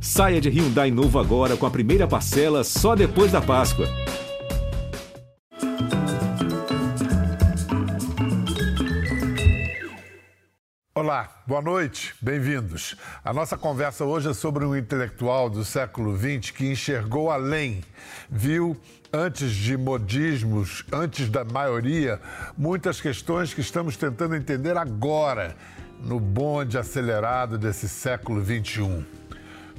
Saia de Hyundai novo agora com a primeira parcela só depois da Páscoa. Olá, boa noite, bem-vindos. A nossa conversa hoje é sobre um intelectual do século XX que enxergou além, viu antes de modismos, antes da maioria, muitas questões que estamos tentando entender agora, no bonde acelerado desse século XXI.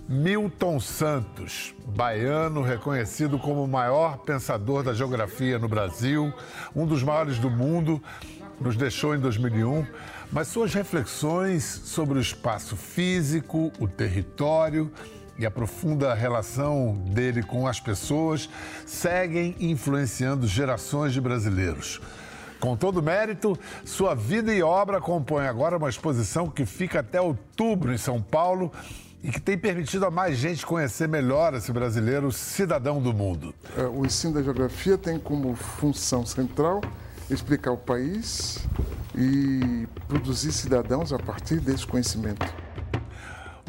Milton Santos, baiano reconhecido como o maior pensador da geografia no Brasil, um dos maiores do mundo, nos deixou em 2001, mas suas reflexões sobre o espaço físico, o território e a profunda relação dele com as pessoas seguem influenciando gerações de brasileiros. Com todo mérito, sua vida e obra compõem agora uma exposição que fica até outubro em São Paulo e que tem permitido a mais gente conhecer melhor esse brasileiro cidadão do mundo. É, o ensino da geografia tem como função central explicar o país e produzir cidadãos a partir desse conhecimento.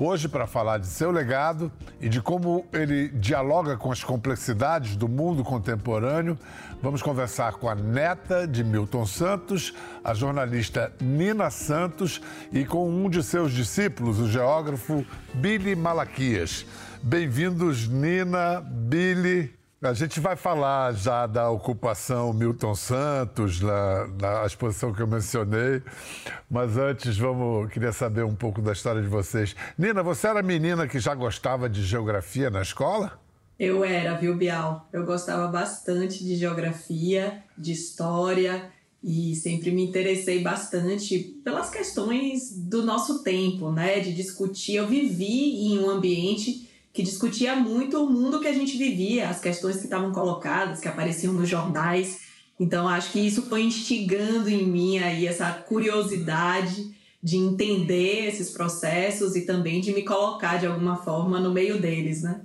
Hoje, para falar de seu legado e de como ele dialoga com as complexidades do mundo contemporâneo, vamos conversar com a neta de Milton Santos, a jornalista Nina Santos, e com um de seus discípulos, o geógrafo Billy Malaquias. Bem-vindos, Nina, Billy. A gente vai falar já da ocupação Milton Santos, na, na, exposição que eu mencionei, mas antes vamos queria saber um pouco da história de vocês. Nina, você era menina que já gostava de geografia na escola? Eu era, viu, Bial? Eu gostava bastante de geografia, de história e sempre me interessei bastante pelas questões do nosso tempo, né? De discutir. Eu vivi em um ambiente que discutia muito o mundo que a gente vivia, as questões que estavam colocadas, que apareciam nos jornais. Então, acho que isso foi instigando em mim aí essa curiosidade de entender esses processos e também de me colocar de alguma forma no meio deles, né?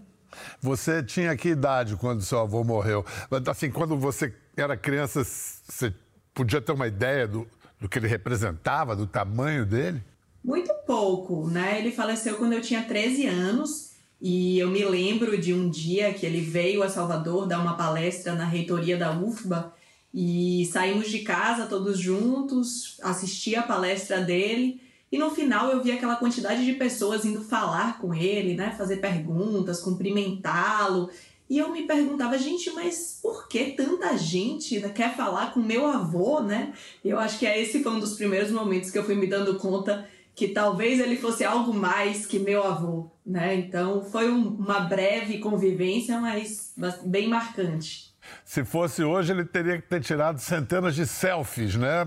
Você tinha que idade quando seu avô morreu? Assim, quando você era criança, você podia ter uma ideia do, do que ele representava, do tamanho dele? Muito pouco, né? Ele faleceu quando eu tinha 13 anos e eu me lembro de um dia que ele veio a Salvador dar uma palestra na reitoria da UFBA e saímos de casa todos juntos, assisti a palestra dele e no final eu vi aquela quantidade de pessoas indo falar com ele, né, fazer perguntas, cumprimentá-lo. E eu me perguntava, gente, mas por que tanta gente quer falar com meu avô, né? Eu acho que esse foi um dos primeiros momentos que eu fui me dando conta que talvez ele fosse algo mais que meu avô, né? Então foi um, uma breve convivência, mas bem marcante. Se fosse hoje, ele teria que ter tirado centenas de selfies, né?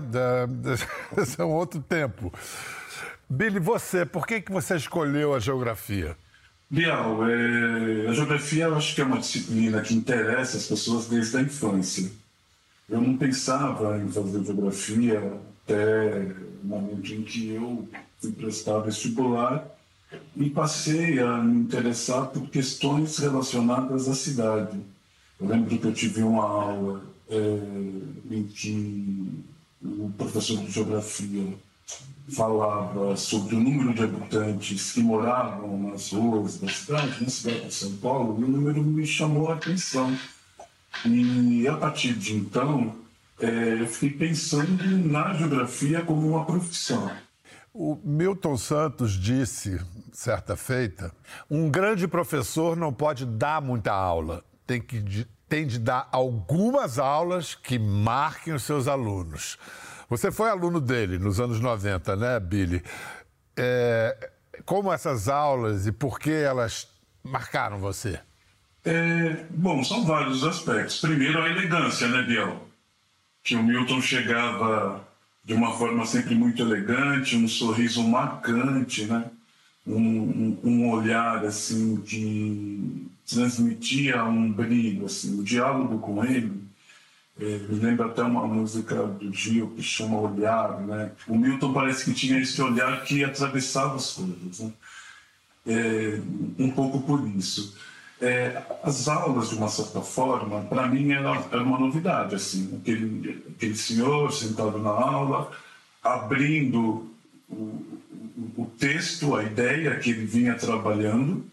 Esse é um outro tempo. Billy, você, por que, que você escolheu a geografia? Bial, é, a geografia eu acho que é uma disciplina que interessa as pessoas desde a infância. Eu não pensava em fazer geografia até o momento em que eu fui prestar vestibular e passei a me interessar por questões relacionadas à cidade. Eu lembro que eu tive uma aula é, em que o professor de geografia falava sobre o número de habitantes que moravam nas ruas da cidade, na cidade de São Paulo, e o número me chamou a atenção. E a partir de então, é, eu fiquei pensando na geografia como uma profissão. O Milton Santos disse, certa feita, um grande professor não pode dar muita aula, tem, que, tem de dar algumas aulas que marquem os seus alunos. Você foi aluno dele nos anos 90, né, Billy? É, como essas aulas e por que elas marcaram você? É, bom, são vários aspectos. Primeiro, a elegância, né, Biel? Que o Milton chegava de uma forma sempre muito elegante, um sorriso marcante, né? Um, um, olhar assim que transmitia um brilho, assim, o diálogo com ele é, me lembra até uma música do Gil que chama Olhar, né? O Milton parece que tinha esse olhar que atravessava as coisas, né? É, um pouco por isso. É, as aulas, de uma certa forma, para mim era, era, uma novidade, assim, aquele, aquele senhor sentado na aula, abrindo o, o, texto, a ideia que ele vinha trabalhando,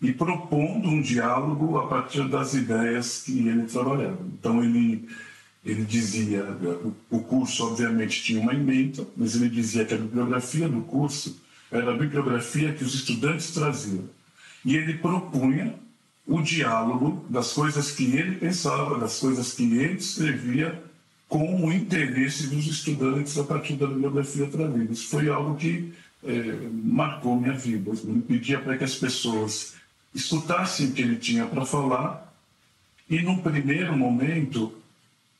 e propondo um diálogo a partir das ideias que ele trabalhava. Então, ele, ele dizia: o curso, obviamente, tinha uma emenda, mas ele dizia que a bibliografia do curso era a bibliografia que os estudantes traziam. E ele propunha o diálogo das coisas que ele pensava, das coisas que ele escrevia, com o interesse dos estudantes a partir da bibliografia trazida. Isso foi algo que é, marcou minha vida. Ele pedia para que as pessoas escutassem o que ele tinha para falar e, num primeiro momento,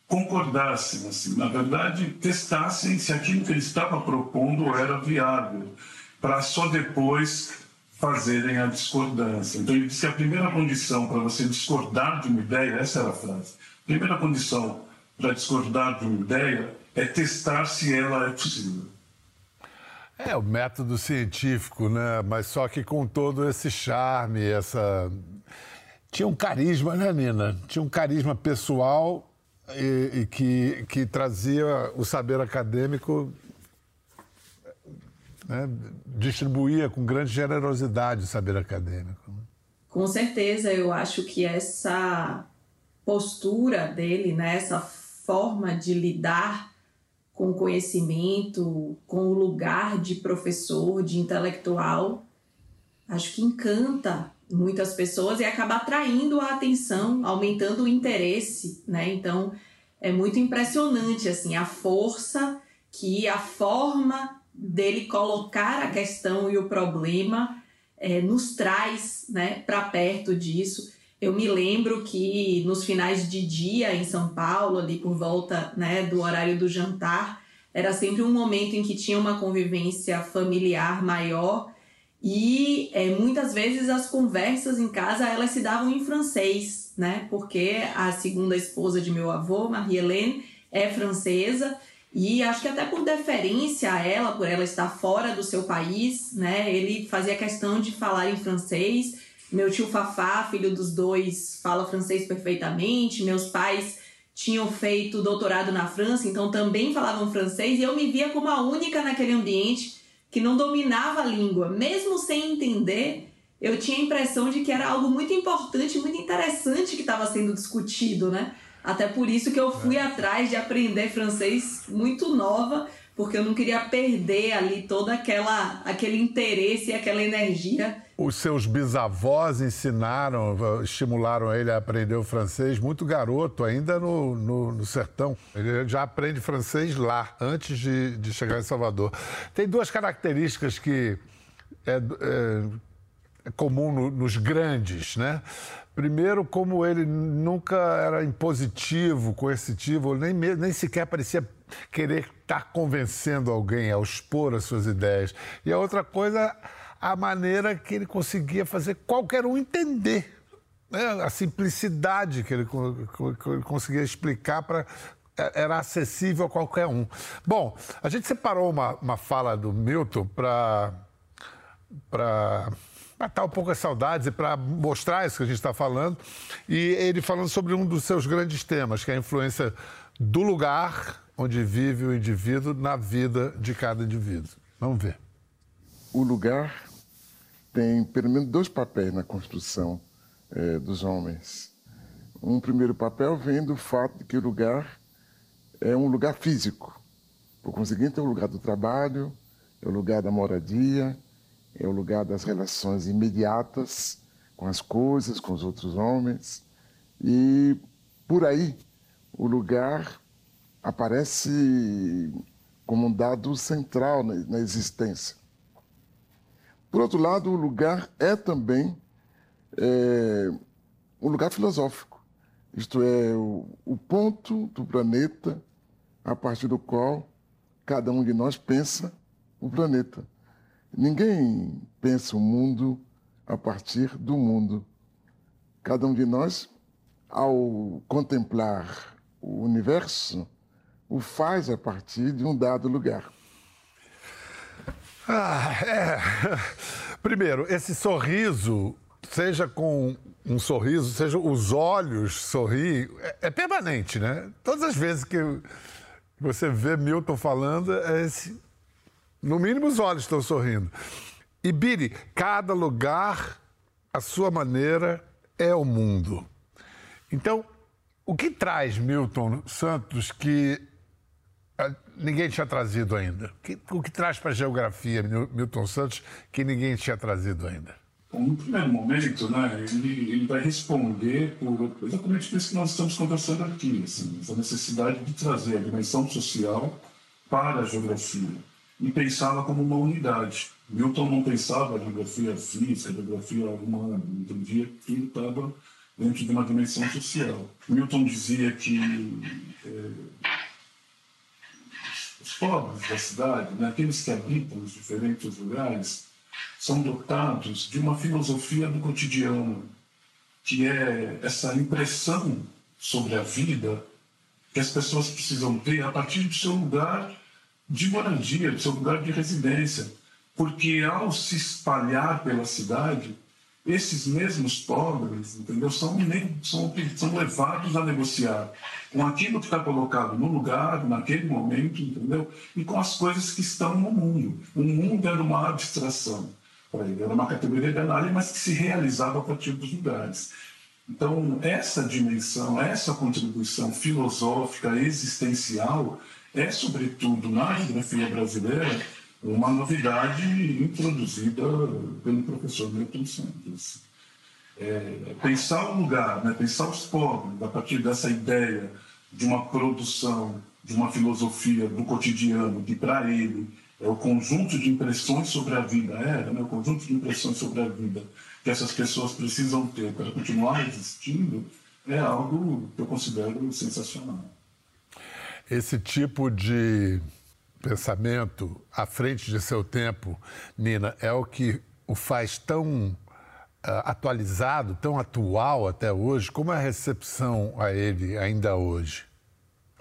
concordassem, assim, na verdade, testassem se aquilo que ele estava propondo era viável, para só depois fazerem a discordância. Então, ele disse que a primeira condição para você discordar de uma ideia, essa era a frase, a primeira condição para discordar de uma ideia é testar se ela é possível. É, o método científico, né? Mas só que com todo esse charme, essa. Tinha um carisma, né, Nina? Tinha um carisma pessoal e, e que, que trazia o saber acadêmico, né? distribuía com grande generosidade o saber acadêmico. Né? Com certeza, eu acho que essa postura dele, né, essa forma de lidar com o conhecimento, com o lugar de professor, de intelectual, acho que encanta muitas pessoas e acaba atraindo a atenção, aumentando o interesse, né? Então, é muito impressionante assim a força que a forma dele colocar a questão e o problema é, nos traz, né, para perto disso. Eu me lembro que nos finais de dia em São Paulo, ali por volta né, do horário do jantar, era sempre um momento em que tinha uma convivência familiar maior e é, muitas vezes as conversas em casa elas se davam em francês, né? Porque a segunda esposa de meu avô, Marie-Hélène, é francesa e acho que até por deferência a ela, por ela estar fora do seu país, né? Ele fazia questão de falar em francês meu tio Fafá, filho dos dois, fala francês perfeitamente. Meus pais tinham feito doutorado na França, então também falavam francês. E eu me via como a única naquele ambiente que não dominava a língua. Mesmo sem entender, eu tinha a impressão de que era algo muito importante, muito interessante que estava sendo discutido, né? Até por isso que eu fui é. atrás de aprender francês muito nova, porque eu não queria perder ali toda aquela aquele interesse e aquela energia os seus bisavós ensinaram, estimularam ele a aprender o francês muito garoto, ainda no, no, no sertão. Ele já aprende francês lá, antes de, de chegar em Salvador. Tem duas características que é, é, é comum no, nos grandes, né? Primeiro, como ele nunca era impositivo, coercitivo, nem, nem sequer parecia querer estar convencendo alguém ao expor as suas ideias. E a outra coisa a maneira que ele conseguia fazer qualquer um entender. Né? A simplicidade que ele, que ele conseguia explicar para é, era acessível a qualquer um. Bom, a gente separou uma, uma fala do Milton para matar um pouco as saudades e para mostrar isso que a gente está falando. E ele falando sobre um dos seus grandes temas, que é a influência do lugar onde vive o indivíduo na vida de cada indivíduo. Vamos ver. O lugar tem pelo menos dois papéis na construção é, dos homens. Um primeiro papel vem do fato de que o lugar é um lugar físico. Por conseguinte, é o lugar do trabalho, é o lugar da moradia, é o lugar das relações imediatas com as coisas, com os outros homens. E por aí, o lugar aparece como um dado central na existência. Por outro lado, o lugar é também é, um lugar filosófico, isto é, o, o ponto do planeta a partir do qual cada um de nós pensa o planeta. Ninguém pensa o mundo a partir do mundo. Cada um de nós, ao contemplar o universo, o faz a partir de um dado lugar. Ah, é. Primeiro, esse sorriso, seja com um sorriso, seja os olhos sorrir, é, é permanente, né? Todas as vezes que você vê Milton falando, é esse, no mínimo os olhos estão sorrindo. E Biri, cada lugar a sua maneira é o mundo. Então, o que traz Milton Santos que ah, ninguém tinha trazido ainda? O que traz para a geografia Milton Santos que ninguém tinha trazido ainda? Bom, no primeiro momento, né, ele, ele vai responder por exatamente isso que nós estamos conversando aqui, assim, essa necessidade de trazer a dimensão social para a geografia e pensá-la como uma unidade. Milton não pensava a geografia física, a geografia humana, entendia que tudo estava dentro de uma dimensão social. Milton dizia que é, os pobres da cidade, né, aqueles que habitam os diferentes lugares, são dotados de uma filosofia do cotidiano, que é essa impressão sobre a vida que as pessoas precisam ter a partir do seu lugar de moradia, do seu lugar de residência. Porque ao se espalhar pela cidade, esses mesmos pobres, entendeu, são, são, são levados a negociar com aquilo que está colocado no lugar, naquele momento, entendeu? E com as coisas que estão no mundo. O mundo era uma abstração para ele, era uma categoria de análise, mas que se realizava a partir dos lugares. Então, essa dimensão, essa contribuição filosófica, existencial, é, sobretudo, na geografia brasileira, uma novidade introduzida pelo professor Milton Santos. É, pensar o lugar, né, pensar os pobres, a partir dessa ideia de uma produção, de uma filosofia do cotidiano, que para ele é o conjunto de impressões sobre a vida, é, né, o conjunto de impressões sobre a vida que essas pessoas precisam ter para continuar existindo, é algo que eu considero sensacional. Esse tipo de pensamento à frente de seu tempo, Nina, é o que o faz tão uh, atualizado, tão atual até hoje? Como é a recepção a ele ainda hoje,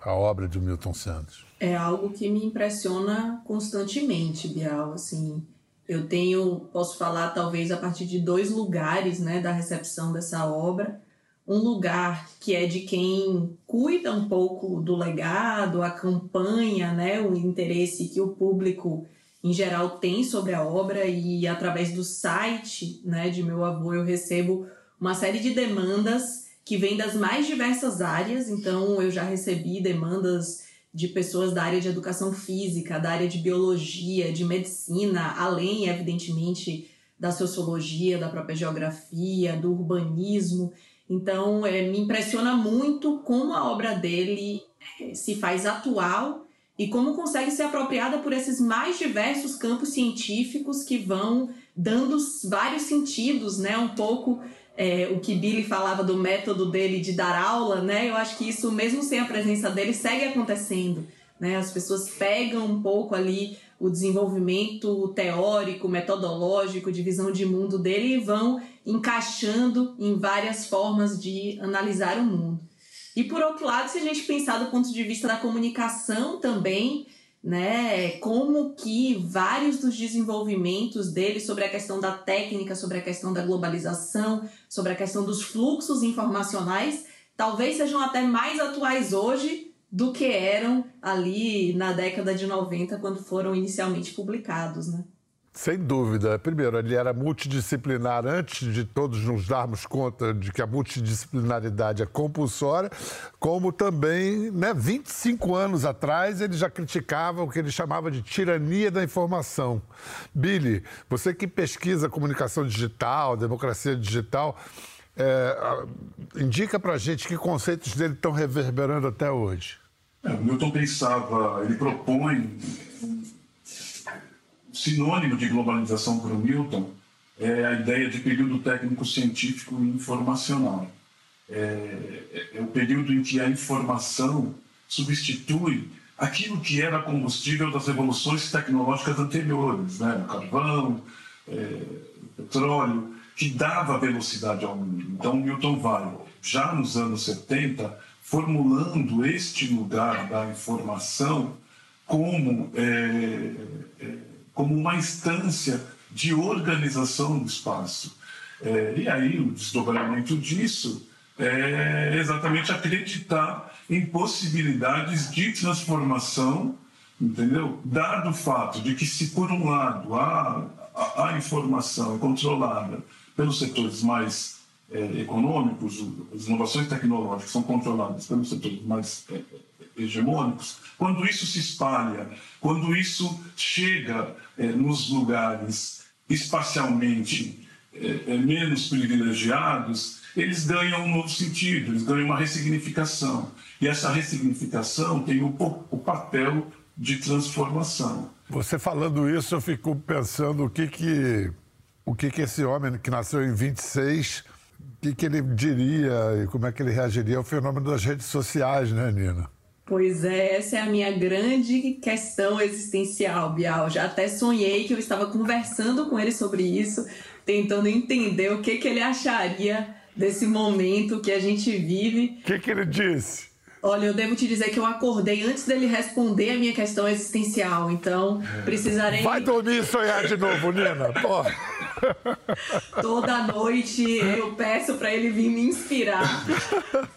a obra de Milton Santos? É algo que me impressiona constantemente, Bial. Assim, eu tenho, posso falar talvez a partir de dois lugares, né, da recepção dessa obra um lugar que é de quem cuida um pouco do legado, acompanha né, o interesse que o público em geral tem sobre a obra e através do site né, de meu avô eu recebo uma série de demandas que vêm das mais diversas áreas, então eu já recebi demandas de pessoas da área de educação física, da área de biologia, de medicina, além, evidentemente, da sociologia, da própria geografia, do urbanismo. Então, é, me impressiona muito como a obra dele é, se faz atual e como consegue ser apropriada por esses mais diversos campos científicos que vão dando vários sentidos, né? Um pouco é, o que Billy falava do método dele de dar aula, né? Eu acho que isso, mesmo sem a presença dele, segue acontecendo. Né? As pessoas pegam um pouco ali o desenvolvimento teórico, metodológico, de visão de mundo dele e vão encaixando em várias formas de analisar o mundo. E por outro lado, se a gente pensar do ponto de vista da comunicação também, né, como que vários dos desenvolvimentos dele sobre a questão da técnica, sobre a questão da globalização, sobre a questão dos fluxos informacionais, talvez sejam até mais atuais hoje do que eram ali na década de 90, quando foram inicialmente publicados, né? Sem dúvida. Primeiro, ele era multidisciplinar antes de todos nos darmos conta de que a multidisciplinaridade é compulsória, como também, né, 25 anos atrás, ele já criticava o que ele chamava de tirania da informação. Billy, você que pesquisa comunicação digital, democracia digital, é, indica para gente que conceitos dele estão reverberando até hoje. É, Milton pensava, ele propõe sinônimo de globalização para o Milton é a ideia de período técnico científico e informacional. É, é, é o período em que a informação substitui aquilo que era combustível das revoluções tecnológicas anteriores, né? o carvão, é, o petróleo, que dava velocidade ao mundo. Então, Milton vai, já nos anos 70, formulando este lugar da informação como, é, é, como uma instância de organização do espaço. É, e aí o desdobramento disso é exatamente acreditar em possibilidades de transformação, entendeu? Dado o fato de que se por um lado a, a, a informação é controlada pelos setores mais é, econômicos, as inovações tecnológicas são controladas pelos setores mais é, hegemônicos, quando isso se espalha, quando isso chega é, nos lugares espacialmente é, é, menos privilegiados, eles ganham um novo sentido, eles ganham uma ressignificação. E essa ressignificação tem o, o papel de transformação. Você falando isso, eu fico pensando o que que, o que, que esse homem que nasceu em 26, o que, que ele diria e como é que ele reagiria ao fenômeno das redes sociais, né, Nina? Pois é, essa é a minha grande questão existencial, Bial. Já até sonhei que eu estava conversando com ele sobre isso, tentando entender o que, que ele acharia desse momento que a gente vive. O que, que ele disse? Olha, eu devo te dizer que eu acordei antes dele responder a minha questão existencial, então precisarei. Vai dormir e sonhar de novo, Nina. Porra. Toda noite eu peço para ele vir me inspirar.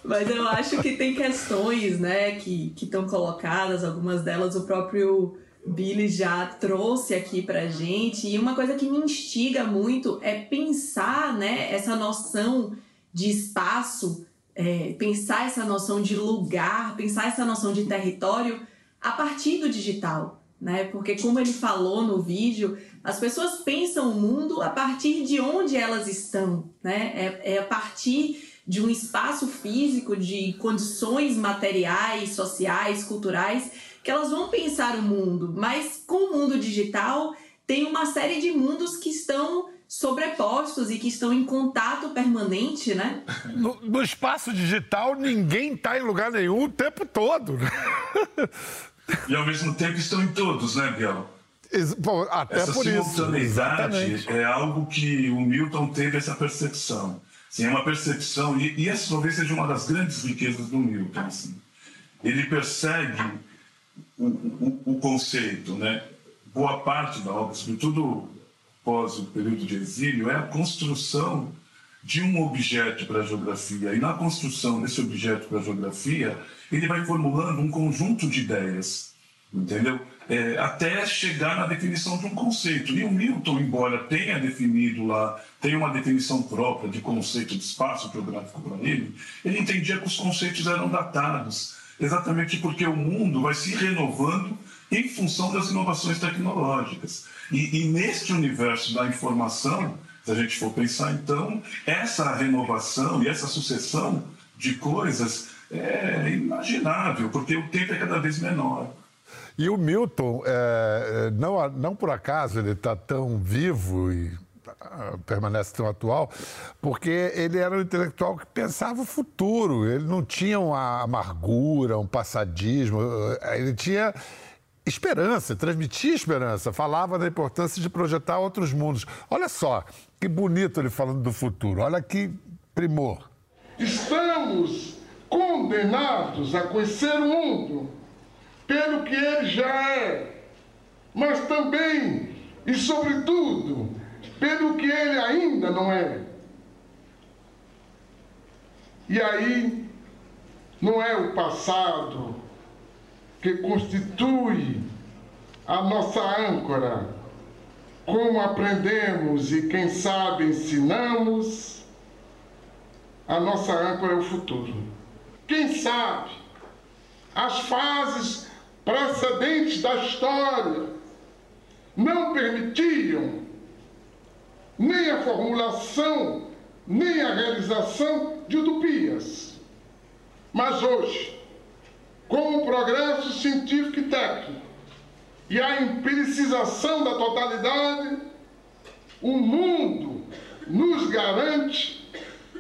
Mas eu acho que tem questões, né, que estão colocadas, algumas delas o próprio Billy já trouxe aqui pra gente. E uma coisa que me instiga muito é pensar, né, essa noção de espaço é, pensar essa noção de lugar, pensar essa noção de território a partir do digital, né? Porque como ele falou no vídeo, as pessoas pensam o mundo a partir de onde elas estão, né? É, é a partir de um espaço físico, de condições materiais, sociais, culturais, que elas vão pensar o mundo. Mas com o mundo digital tem uma série de mundos que estão sobrepostos e que estão em contato permanente, né? No, no espaço digital, ninguém está em lugar nenhum o tempo todo. Né? E ao mesmo tempo estão em todos, né, Biel? Bom, até essa por simultaneidade isso. é algo que o Milton teve essa percepção. Sim, é uma percepção, e, e essa talvez seja uma das grandes riquezas do Milton. Assim. Ele persegue o, o, o conceito, né? Boa parte da obra, sobretudo após o período de exílio, é a construção de um objeto para a geografia. E na construção desse objeto para a geografia, ele vai formulando um conjunto de ideias, entendeu? É, até chegar na definição de um conceito. E o Milton, embora tenha definido lá, tenha uma definição própria de conceito de espaço geográfico para ele, ele entendia que os conceitos eram datados, exatamente porque o mundo vai se renovando em função das inovações tecnológicas. E, e neste universo da informação, se a gente for pensar, então, essa renovação e essa sucessão de coisas é inimaginável, porque o tempo é cada vez menor. E o Milton, é, não, não por acaso ele está tão vivo e ah, permanece tão atual, porque ele era um intelectual que pensava o futuro, ele não tinha uma amargura, um passadismo, ele tinha esperança, transmitia esperança, falava da importância de projetar outros mundos. Olha só, que bonito ele falando do futuro, olha que primor. Estamos condenados a conhecer o mundo pelo que ele já é, mas também e sobretudo pelo que ele ainda não é. E aí não é o passado, que constitui a nossa âncora. Como aprendemos e, quem sabe, ensinamos, a nossa âncora é o futuro. Quem sabe, as fases precedentes da história não permitiam nem a formulação, nem a realização de utopias. Mas hoje, com o progresso científico e técnico e a empiricização da totalidade, o mundo nos garante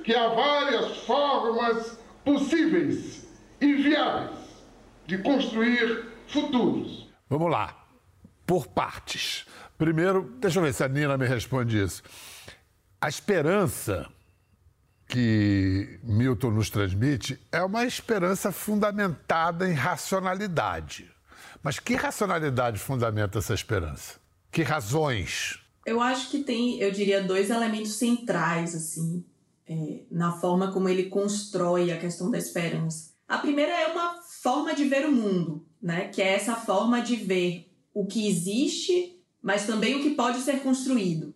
que há várias formas possíveis e viáveis de construir futuros. Vamos lá, por partes. Primeiro, deixa eu ver se a Nina me responde isso. A esperança que Milton nos transmite é uma esperança fundamentada em racionalidade. Mas que racionalidade fundamenta essa esperança? Que razões? Eu acho que tem, eu diria, dois elementos centrais, assim, é, na forma como ele constrói a questão da esperança. A primeira é uma forma de ver o mundo, né? Que é essa forma de ver o que existe, mas também o que pode ser construído.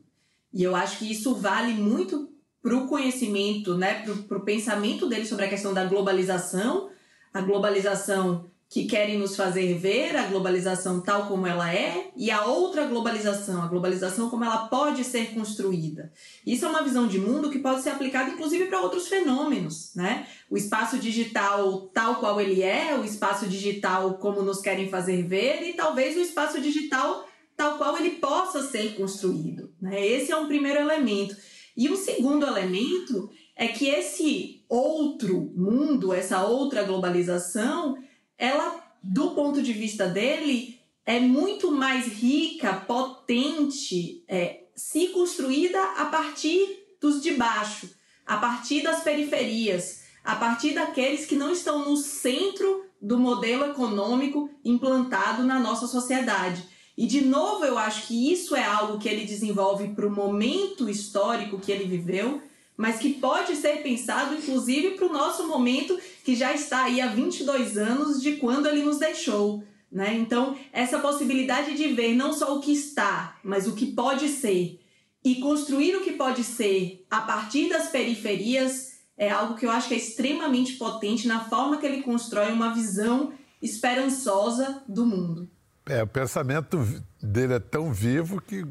E eu acho que isso vale muito para o conhecimento, né, para o pensamento dele sobre a questão da globalização, a globalização que querem nos fazer ver a globalização tal como ela é e a outra globalização, a globalização como ela pode ser construída. Isso é uma visão de mundo que pode ser aplicada inclusive para outros fenômenos, né? O espaço digital tal qual ele é, o espaço digital como nos querem fazer ver e talvez o espaço digital tal qual ele possa ser construído, né? Esse é um primeiro elemento. E um segundo elemento é que esse outro mundo, essa outra globalização, ela, do ponto de vista dele, é muito mais rica, potente, é, se construída a partir dos de baixo, a partir das periferias, a partir daqueles que não estão no centro do modelo econômico implantado na nossa sociedade. E, de novo, eu acho que isso é algo que ele desenvolve para o momento histórico que ele viveu mas que pode ser pensado inclusive para o nosso momento que já está aí há 22 anos de quando ele nos deixou. Né? Então, essa possibilidade de ver não só o que está, mas o que pode ser, e construir o que pode ser a partir das periferias, é algo que eu acho que é extremamente potente na forma que ele constrói uma visão esperançosa do mundo. É, o pensamento dele é tão vivo que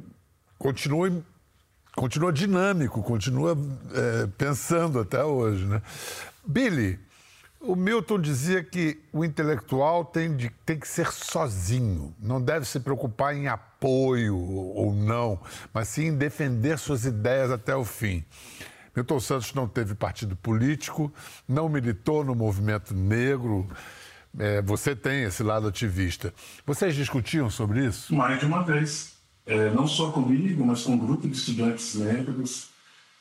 continua continua dinâmico, continua é, pensando até hoje. Né? Billy, o Milton dizia que o intelectual tem, de, tem que ser sozinho, não deve se preocupar em apoio ou não, mas sim em defender suas ideias até o fim. Milton Santos não teve partido político, não militou no movimento negro. É, você tem esse lado ativista. Vocês discutiam sobre isso? Mais de uma vez é, não só comigo, mas com um grupo de estudantes negros,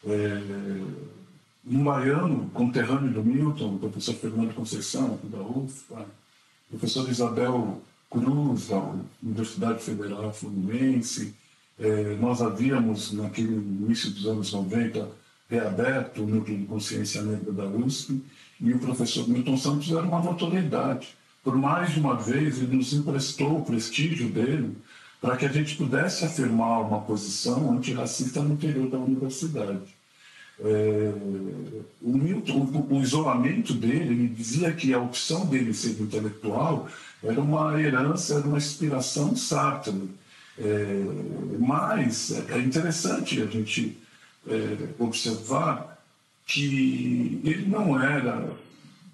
é, um baiano conterrâneo do Milton, o professor Fernando Conceição, aqui da UFPA, professor Isabel Cruz, da Universidade Federal Fluminense. É, nós havíamos, naquele início dos anos 90, reaberto o Núcleo de Consciência Negra da USP, e o professor Milton Santos era uma notoriedade. Por mais de uma vez, ele nos emprestou o prestígio dele para que a gente pudesse afirmar uma posição antirracista no interior da universidade. É, o, Milton, o, o, isolamento dele, ele dizia que a opção dele ser intelectual era uma herança, era uma inspiração Sartre. É, mas é interessante a gente é, observar que ele não era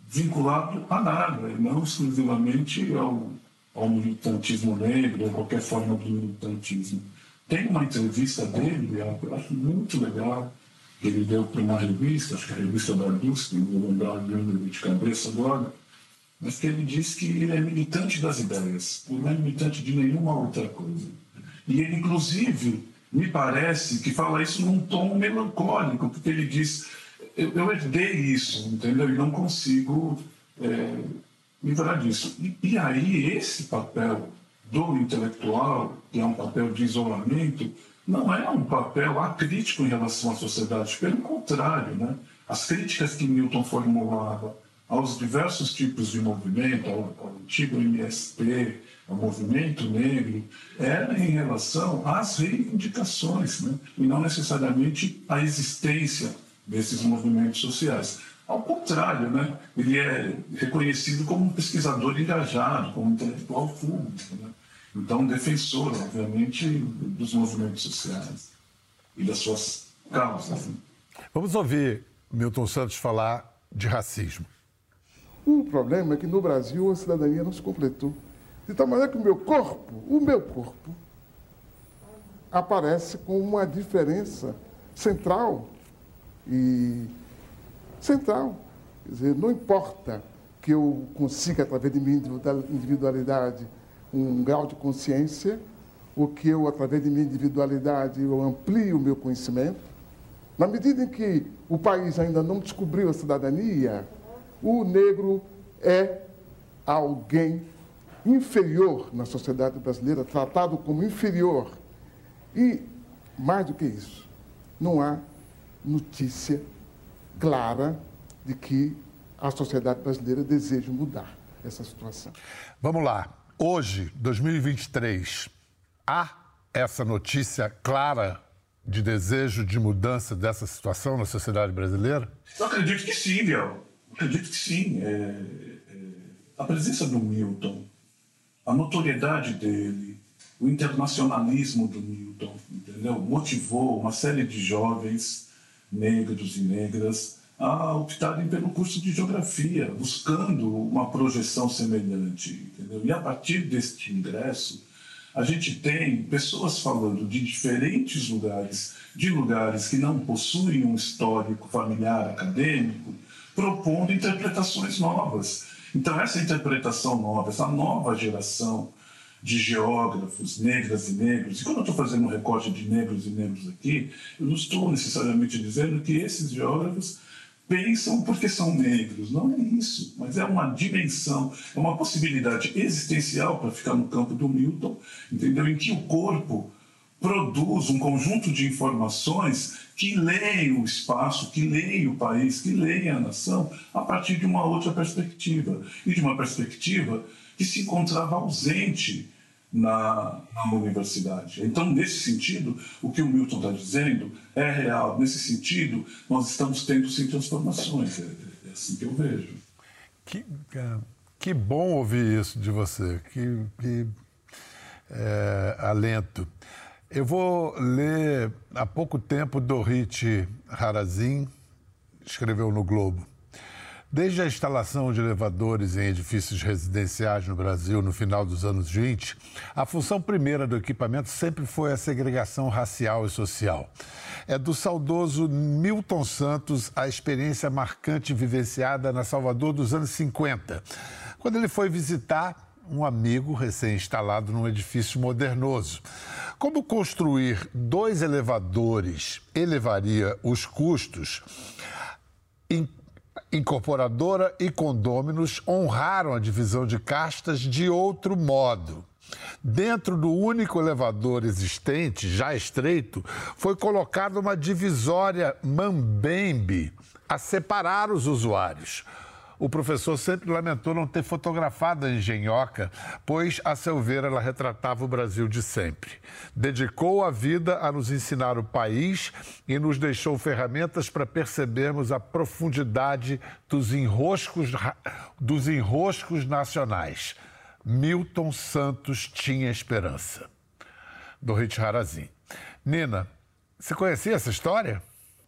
vinculado a nada, não exclusivamente ao ao militantismo negro, ou qualquer forma de militantismo. Tem uma entrevista dele, eu acho muito legal, que ele deu para uma revista, acho que é a revista da USP, não vou lembrar o nome de cabeça agora, mas que ele diz que ele é militante das ideias, não é militante de nenhuma outra coisa. E ele, inclusive, me parece que fala isso num tom melancólico, porque ele diz: eu, eu herdei isso, entendeu? E não consigo é, livrar disso. E, e aí, esse papel do intelectual, que é um papel de isolamento, não é um papel acrítico em relação à sociedade. Pelo contrário, né? as críticas que Milton formulava aos diversos tipos de movimento, ao, ao antigo MST, ao movimento negro, era em relação às reivindicações, né? e não necessariamente à existência desses movimentos sociais. Ao contrário, né? ele é reconhecido como um pesquisador engajado, como um intelectual público. Né? Então, defensor, obviamente, dos movimentos sociais e das suas causas. Né? Vamos ouvir Milton Santos falar de racismo. O problema é que no Brasil a cidadania não se completou. De tal maneira que o meu corpo, o meu corpo, aparece com uma diferença central e central. Quer dizer, não importa que eu consiga, através de minha individualidade, um grau de consciência, ou que eu, através de minha individualidade, eu amplie o meu conhecimento. Na medida em que o país ainda não descobriu a cidadania, o negro é alguém inferior na sociedade brasileira, tratado como inferior. E, mais do que isso, não há notícia clara de que a sociedade brasileira deseja mudar essa situação. Vamos lá. Hoje, 2023, há essa notícia clara de desejo de mudança dessa situação na sociedade brasileira? Eu acredito que sim, Biel. Acredito que sim. É, é, a presença do Milton, a notoriedade dele, o internacionalismo do Milton, entendeu? Motivou uma série de jovens negros e negras a optarem pelo curso de geografia, buscando uma projeção semelhante, entendeu? E a partir deste ingresso, a gente tem pessoas falando de diferentes lugares, de lugares que não possuem um histórico familiar acadêmico, propondo interpretações novas. Então, essa interpretação nova, essa nova geração de geógrafos, negras e negros, e quando eu estou fazendo um recorte de negros e negros aqui, eu não estou necessariamente dizendo que esses geógrafos pensam porque são negros. Não é isso, mas é uma dimensão, é uma possibilidade existencial para ficar no campo do Milton, entendeu? Em que o corpo produz um conjunto de informações que leem o espaço, que leem o país, que leem a nação a partir de uma outra perspectiva. E de uma perspectiva que se encontrava ausente na, na universidade. Então, nesse sentido, o que o Milton está dizendo é real. Nesse sentido, nós estamos tendo sim transformações. É, é assim que eu vejo. Que, é, que bom ouvir isso de você. Que, que é, alento. Eu vou ler há pouco tempo Dorit Harazin, escreveu no Globo. Desde a instalação de elevadores em edifícios residenciais no Brasil no final dos anos 20, a função primeira do equipamento sempre foi a segregação racial e social. É do saudoso Milton Santos a experiência marcante vivenciada na Salvador dos anos 50, quando ele foi visitar um amigo recém-instalado num edifício modernoso. Como construir dois elevadores elevaria os custos? Incorporadora e condôminos honraram a divisão de castas de outro modo. Dentro do único elevador existente, já estreito, foi colocada uma divisória mambembe a separar os usuários. O professor sempre lamentou não ter fotografado a engenhoca, pois, a seu ver, ela retratava o Brasil de sempre. Dedicou a vida a nos ensinar o país e nos deixou ferramentas para percebermos a profundidade dos enroscos, dos enroscos nacionais. Milton Santos tinha esperança. Dorit Harazin. Nina, você conhecia essa história?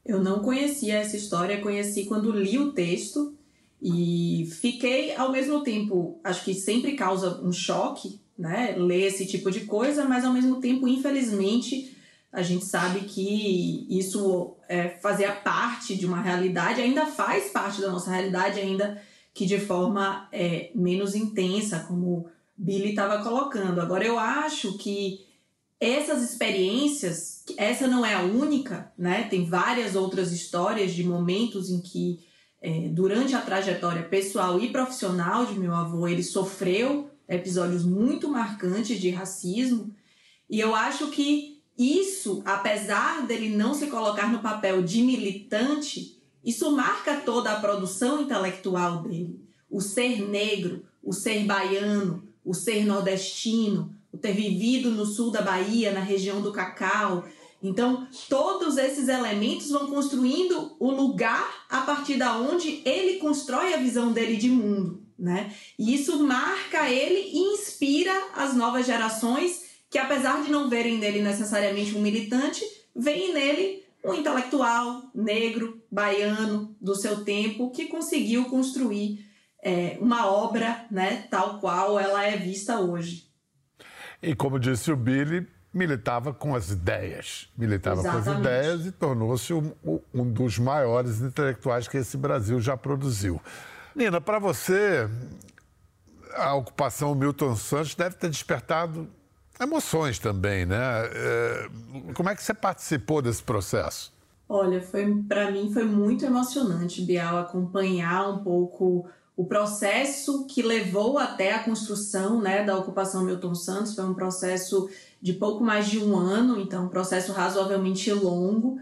Eu não conhecia essa história, conheci quando li o texto e fiquei, ao mesmo tempo, acho que sempre causa um choque, né? Ler esse tipo de coisa, mas ao mesmo tempo, infelizmente, a gente sabe que isso é, fazia parte de uma realidade, ainda faz parte da nossa realidade, ainda que de forma é, menos intensa, como Billy estava colocando. Agora, eu acho que essas experiências, essa não é a única, né? Tem várias outras histórias de momentos em que é, durante a trajetória pessoal e profissional de meu avô, ele sofreu episódios muito marcantes de racismo. E eu acho que isso, apesar dele não se colocar no papel de militante, isso marca toda a produção intelectual dele. O ser negro, o ser baiano, o ser nordestino, o ter vivido no sul da Bahia, na região do Cacau, então, todos esses elementos vão construindo o lugar a partir da onde ele constrói a visão dele de mundo, né? E isso marca ele e inspira as novas gerações que apesar de não verem nele necessariamente um militante, veem nele um intelectual negro, baiano do seu tempo que conseguiu construir é, uma obra, né, tal qual ela é vista hoje. E como disse o Billy, militava com as ideias. Militava Exatamente. com as ideias e tornou-se um, um, dos maiores intelectuais que esse Brasil já produziu. Nina, para você, a ocupação Milton Santos deve ter despertado emoções também, né? É, como é que você participou desse processo? Olha, foi para mim foi muito emocionante, Bial, acompanhar um pouco o processo que levou até a construção né, da ocupação Milton Santos. Foi um processo de pouco mais de um ano, então um processo razoavelmente longo.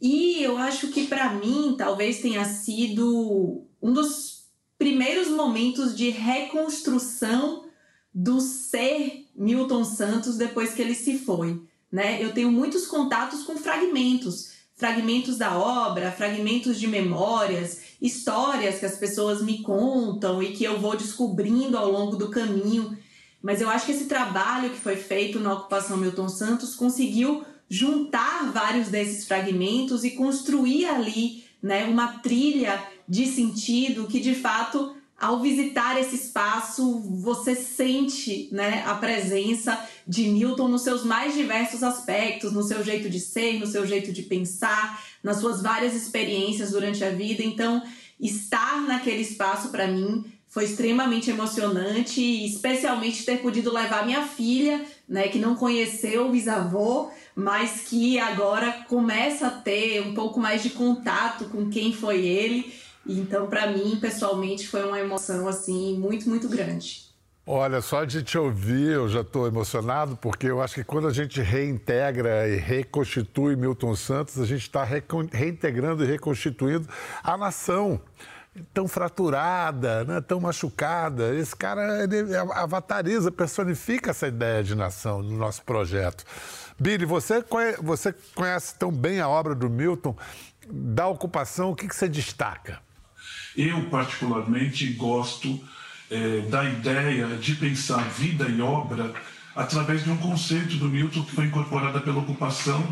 E eu acho que para mim talvez tenha sido um dos primeiros momentos de reconstrução do ser Milton Santos depois que ele se foi. né? Eu tenho muitos contatos com fragmentos, fragmentos da obra, fragmentos de memórias, histórias que as pessoas me contam e que eu vou descobrindo ao longo do caminho. Mas eu acho que esse trabalho que foi feito na ocupação Milton Santos conseguiu juntar vários desses fragmentos e construir ali, né, uma trilha de sentido que de fato ao visitar esse espaço, você sente né, a presença de Milton nos seus mais diversos aspectos, no seu jeito de ser, no seu jeito de pensar, nas suas várias experiências durante a vida. Então, estar naquele espaço para mim foi extremamente emocionante, especialmente ter podido levar minha filha, né, que não conheceu o bisavô, mas que agora começa a ter um pouco mais de contato com quem foi ele então, para mim, pessoalmente, foi uma emoção assim muito, muito grande. Olha, só de te ouvir eu já estou emocionado, porque eu acho que quando a gente reintegra e reconstitui Milton Santos, a gente está reintegrando e reconstituindo a nação tão fraturada, né, tão machucada. Esse cara ele avatariza, personifica essa ideia de nação no nosso projeto. Billy, você conhece, você conhece tão bem a obra do Milton, da ocupação, o que, que você destaca? Eu, particularmente, gosto é, da ideia de pensar vida e obra através de um conceito do Milton que foi incorporado pela ocupação,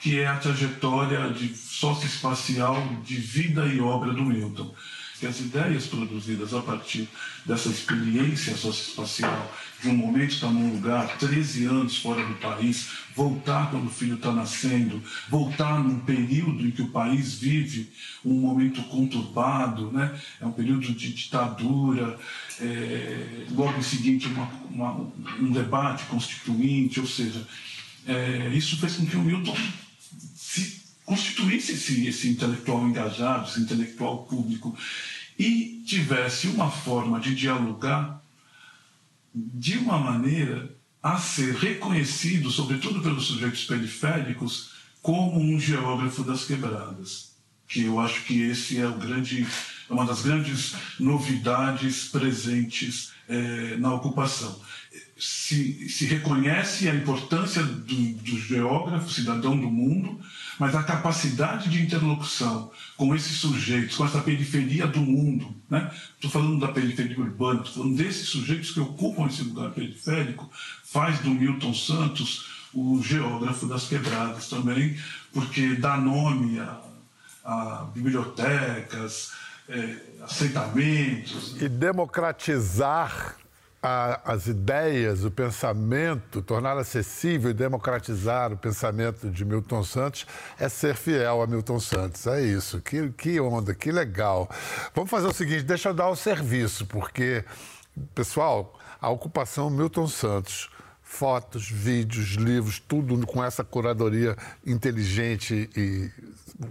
que é a trajetória de socioespacial de vida e obra do Milton que as ideias produzidas a partir dessa experiência socioespacial, de um momento estar num lugar, 13 anos fora do país, voltar quando o filho está nascendo, voltar num período em que o país vive um momento conturbado, né? é um período de ditadura, é, logo em seguinte uma, uma, um debate constituinte, ou seja, é, isso fez com que o Milton se constituísse esse, esse intelectual engajado, esse intelectual público, e tivesse uma forma de dialogar de uma maneira a ser reconhecido, sobretudo pelos sujeitos periféricos, como um geógrafo das quebradas. Que eu acho que esse é o grande, uma das grandes novidades presentes é, na ocupação se, se reconhece a importância do, do geógrafo, cidadão do mundo, mas a capacidade de interlocução com esses sujeitos, com essa periferia do mundo, né? Estou falando da periferia urbana, estou falando desses sujeitos que ocupam esse lugar periférico, faz do Milton Santos o geógrafo das quebradas também, porque dá nome a, a bibliotecas, é. E democratizar a, as ideias, o pensamento, tornar acessível e democratizar o pensamento de Milton Santos é ser fiel a Milton Santos. É isso. Que, que onda, que legal. Vamos fazer o seguinte: deixa eu dar o serviço, porque, pessoal, a ocupação Milton Santos fotos, vídeos, livros, tudo com essa curadoria inteligente e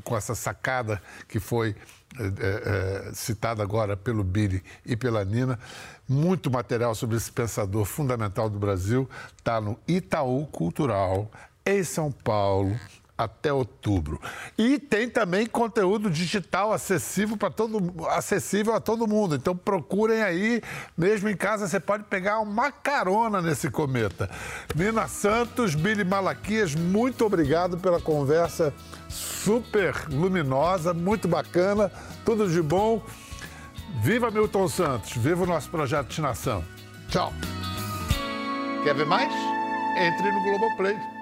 com essa sacada que foi é, é, citada agora pelo Billy e pela Nina. Muito material sobre esse pensador fundamental do Brasil está no Itaú Cultural, em São Paulo, até outubro. E tem também conteúdo digital acessível para todo acessível a todo mundo. Então procurem aí, mesmo em casa você pode pegar uma carona nesse cometa. Nina Santos, Billy Malaquias, muito obrigado pela conversa super luminosa, muito bacana, tudo de bom. Viva Milton Santos, viva o nosso projeto de nação. Tchau. Quer ver mais? Entre no Globoplay.